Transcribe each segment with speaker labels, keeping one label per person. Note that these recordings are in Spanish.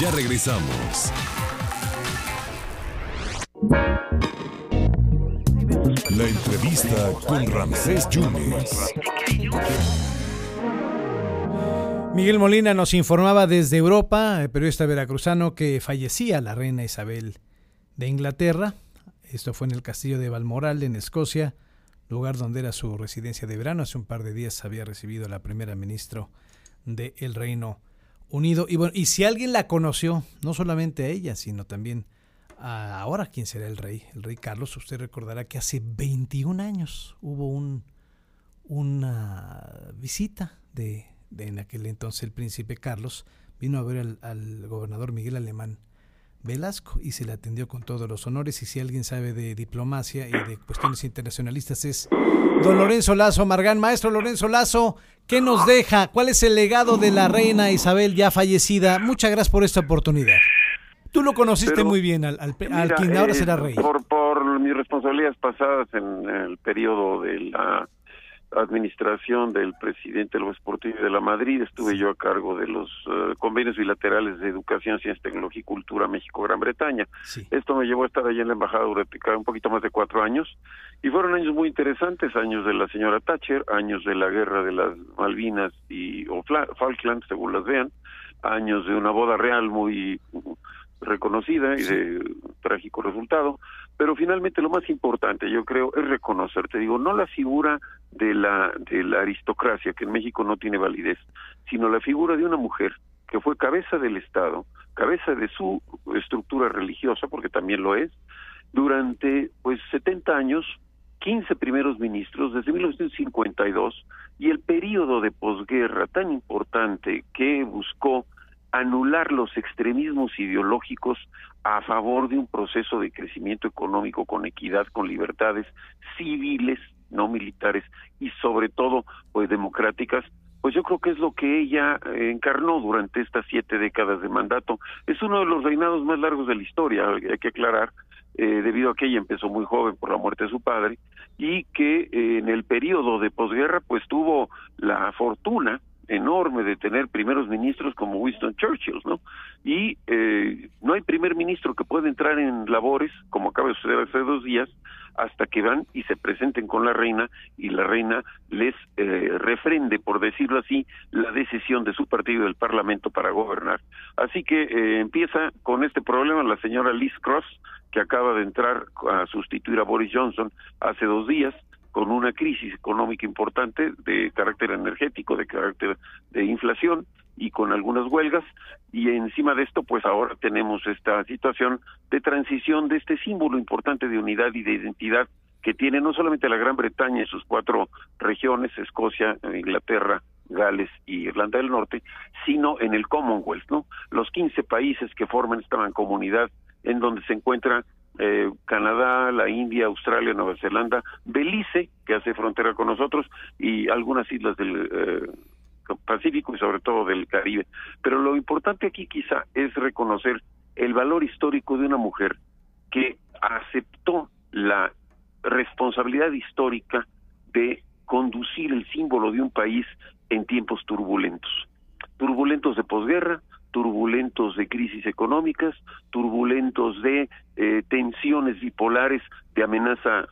Speaker 1: Ya regresamos. La entrevista con Ramsés Yunes.
Speaker 2: Miguel Molina nos informaba desde Europa, el periodista veracruzano, que fallecía la reina Isabel de Inglaterra. Esto fue en el castillo de Balmoral, en Escocia, lugar donde era su residencia de verano. Hace un par de días había recibido la primera ministra del Reino Unido. Y, bueno, y si alguien la conoció, no solamente a ella, sino también a ahora quién será el rey, el rey Carlos, usted recordará que hace 21 años hubo un, una visita de, en aquel entonces el príncipe Carlos, vino a ver al, al gobernador Miguel Alemán Velasco y se le atendió con todos los honores y si alguien sabe de diplomacia y de cuestiones internacionalistas es don Lorenzo Lazo Margán. Maestro Lorenzo Lazo, ¿qué nos deja? ¿Cuál es el legado de la reina Isabel ya fallecida? Muchas gracias por esta oportunidad. Tú lo conociste muy bien al, al, quien ahora será rey.
Speaker 3: Por, por mis responsabilidades pasadas en el periodo de la administración del presidente López Portillo de la Madrid, estuve yo a cargo de los uh, convenios bilaterales de educación, ciencia, tecnología y cultura México-Gran Bretaña.
Speaker 2: Sí.
Speaker 3: Esto me llevó a estar allí en la embajada durante un poquito más de cuatro años. Y fueron años muy interesantes, años de la señora Thatcher, años de la guerra de las Malvinas y o Falkland, según las vean, años de una boda real muy reconocida y de trágico resultado, pero finalmente lo más importante, yo creo, es reconocer, te digo, no la figura de la de la aristocracia que en México no tiene validez, sino la figura de una mujer que fue cabeza del Estado, cabeza de su estructura religiosa, porque también lo es, durante pues 70 años, 15 primeros ministros desde 1952 y el periodo de posguerra tan importante que buscó anular los extremismos ideológicos a favor de un proceso de crecimiento económico con equidad, con libertades civiles, no militares y sobre todo pues democráticas, pues yo creo que es lo que ella eh, encarnó durante estas siete décadas de mandato. Es uno de los reinados más largos de la historia, hay que aclarar, eh, debido a que ella empezó muy joven por la muerte de su padre y que eh, en el periodo de posguerra pues tuvo la fortuna enorme de tener primeros ministros como Winston Churchill, ¿no? Y eh, no hay primer ministro que pueda entrar en labores, como acaba de suceder hace dos días, hasta que van y se presenten con la reina y la reina les eh, refrende, por decirlo así, la decisión de su partido del Parlamento para gobernar. Así que eh, empieza con este problema la señora Liz Cross, que acaba de entrar a sustituir a Boris Johnson hace dos días, con una crisis económica importante de carácter energético, de carácter de inflación y con algunas huelgas y encima de esto pues ahora tenemos esta situación de transición de este símbolo importante de unidad y de identidad que tiene no solamente la Gran Bretaña y sus cuatro regiones, Escocia, Inglaterra, Gales y Irlanda del Norte, sino en el Commonwealth, ¿no? Los 15 países que forman esta comunidad en donde se encuentra eh, Canadá, la India, Australia, Nueva Zelanda, Belice, que hace frontera con nosotros, y algunas islas del eh, Pacífico y sobre todo del Caribe. Pero lo importante aquí quizá es reconocer el valor histórico de una mujer que aceptó la responsabilidad histórica de conducir el símbolo de un país en tiempos turbulentos, turbulentos de posguerra, turbulentos de crisis económicas, turbulentos de eh, tensiones bipolares de amenaza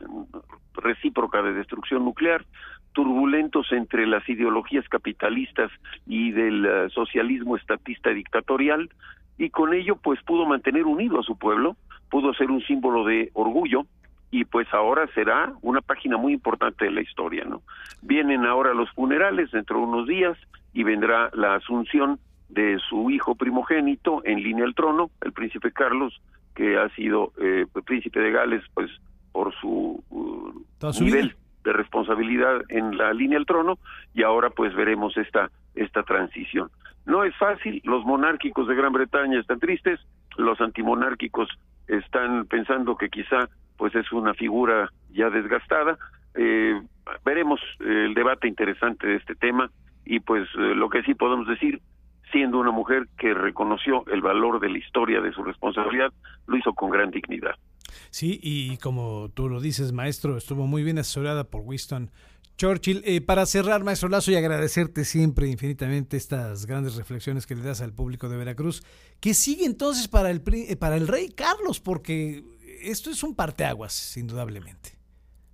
Speaker 3: recíproca de destrucción nuclear, turbulentos entre las ideologías capitalistas y del uh, socialismo estatista dictatorial, y con ello pues pudo mantener unido a su pueblo, pudo ser un símbolo de orgullo, y pues ahora será una página muy importante de la historia, ¿no? Vienen ahora los funerales dentro de unos días y vendrá la asunción de su hijo primogénito en línea al trono, el príncipe Carlos, que ha sido eh, príncipe de Gales, pues por su, uh,
Speaker 2: su
Speaker 3: nivel
Speaker 2: vida.
Speaker 3: de responsabilidad en la línea al trono, y ahora pues veremos esta esta transición. No es fácil, los monárquicos de Gran Bretaña están tristes, los antimonárquicos están pensando que quizá pues es una figura ya desgastada. Eh, veremos eh, el debate interesante de este tema y pues eh, lo que sí podemos decir siendo una mujer que reconoció el valor de la historia de su responsabilidad, lo hizo con gran dignidad.
Speaker 2: Sí, y como tú lo dices, maestro, estuvo muy bien asesorada por Winston Churchill, eh, para cerrar, maestro Lazo, y agradecerte siempre infinitamente estas grandes reflexiones que le das al público de Veracruz, ¿qué sigue entonces para el, eh, para el rey Carlos? Porque esto es un parteaguas, indudablemente.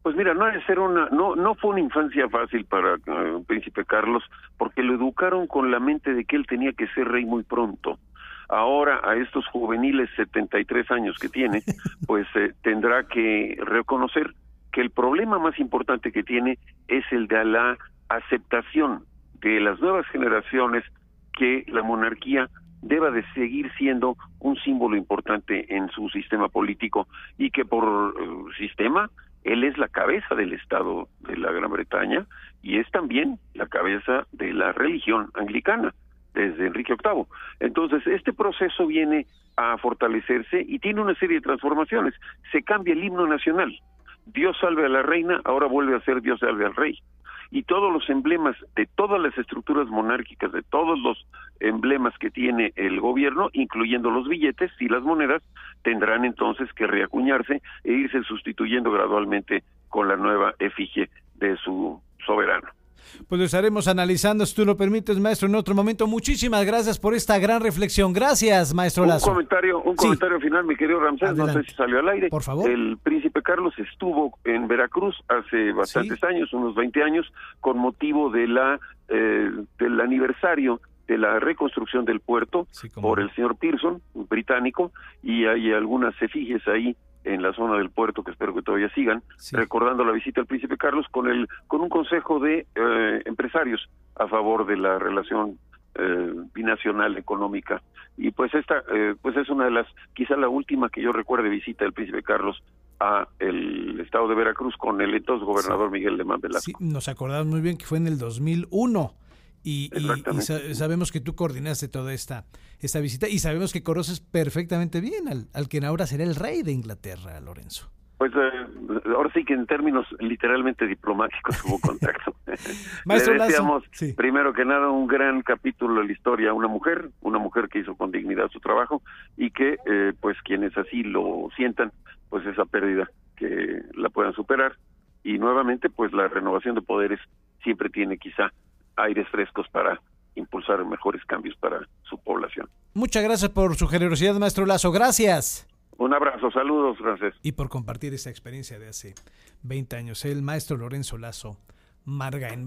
Speaker 3: Pues mira, no ser una, no, no fue una infancia fácil para el eh, príncipe Carlos, porque lo educaron con la mente de que él tenía que ser rey muy pronto. Ahora, a estos juveniles 73 años que tiene, pues tendrá que reconocer que el problema más importante que tiene es el de la aceptación de las nuevas generaciones que la monarquía deba de seguir siendo un símbolo importante en su sistema político y que por eh, sistema él es la cabeza del Estado de la Gran Bretaña y es también la cabeza de la religión anglicana desde Enrique VIII. Entonces, este proceso viene a fortalecerse y tiene una serie de transformaciones. Se cambia el himno nacional. Dios salve a la reina, ahora vuelve a ser Dios salve al rey. Y todos los emblemas de todas las estructuras monárquicas, de todos los emblemas que tiene el gobierno, incluyendo los billetes y las monedas, tendrán entonces que reacuñarse e irse sustituyendo gradualmente con la nueva efigie de su soberano
Speaker 2: pues lo estaremos analizando, si tú lo permites, maestro, en otro momento. Muchísimas gracias por esta gran reflexión. Gracias, maestro Lazo.
Speaker 3: Un comentario, un comentario final, mi querido Ramsés, no sé si salió al aire.
Speaker 2: Por favor.
Speaker 3: El príncipe Carlos estuvo en Veracruz hace bastantes años, unos 20 años, con motivo de la eh, del aniversario de la reconstrucción del puerto por el señor Pearson, británico, y hay algunas efigies ahí en la zona del puerto que espero que todavía sigan recordando la visita al príncipe Carlos con el con un consejo de eh, empresarios a favor de la relación eh, binacional económica. Y pues esta eh, pues es una de las quizá la última que yo recuerde visita del príncipe Carlos a el estado de Veracruz con el entonces gobernador Miguel de Man Sí,
Speaker 2: nos acordamos muy bien que fue en el 2001 y, sabemos que tú coordinaste toda esta, esta visita y sabemos que conoces perfectamente bien al, al quien ahora será el rey de Inglaterra, Lorenzo.
Speaker 3: Pues eh, ahora sí que en términos literalmente diplomáticos hubo contacto.
Speaker 2: Maestro
Speaker 3: Le decíamos, primero que nada, un gran capítulo de la historia, una mujer, una mujer que hizo con dignidad su trabajo y que, eh, pues, quienes así lo sientan, pues esa pérdida que la puedan superar. Y nuevamente, pues la renovación de poderes siempre tiene quizá aires frescos para impulsar mejores cambios para su población.
Speaker 2: Muchas gracias por su generosidad, maestro Lazo. Gracias.
Speaker 3: Un abrazo, saludos, gracias.
Speaker 2: Y por compartir esta experiencia de hace 20 años. El maestro Lorenzo Lazo, Marga en